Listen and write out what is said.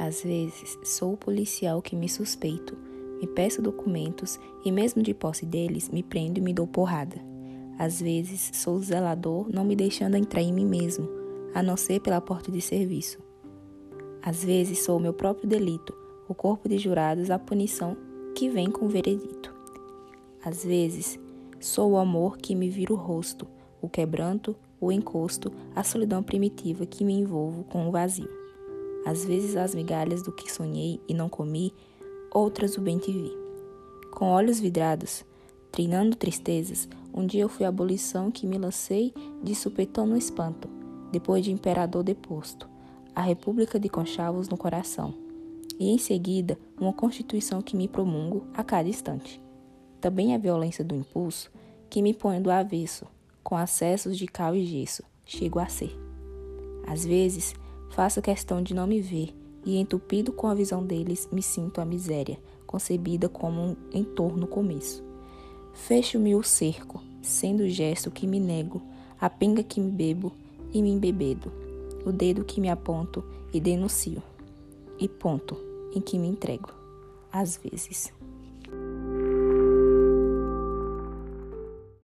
Às vezes, sou o policial que me suspeito, me peço documentos e, mesmo de posse deles, me prendo e me dou porrada. Às vezes, sou o zelador, não me deixando entrar em mim mesmo, a não ser pela porta de serviço. Às vezes, sou o meu próprio delito, o corpo de jurados, a punição que vem com o veredito. Às vezes, sou o amor que me vira o rosto, o quebranto, o encosto, a solidão primitiva que me envolvo com o vazio. Às vezes as migalhas do que sonhei e não comi, outras o bem te vi. Com olhos vidrados, treinando tristezas, um dia eu fui abolição que me lancei de supetão no espanto, depois de imperador deposto, a república de conchavos no coração, e em seguida uma constituição que me promungo a cada instante. Também a violência do impulso que me põe do avesso, com acessos de cal e gesso, chego a ser. Às vezes, faço questão de não me ver e, entupido com a visão deles, me sinto a miséria, concebida como um entorno começo. Fecho-me o cerco, sendo o gesto que me nego, a pinga que me bebo e me embebedo, o dedo que me aponto e denuncio, e ponto em que me entrego, às vezes.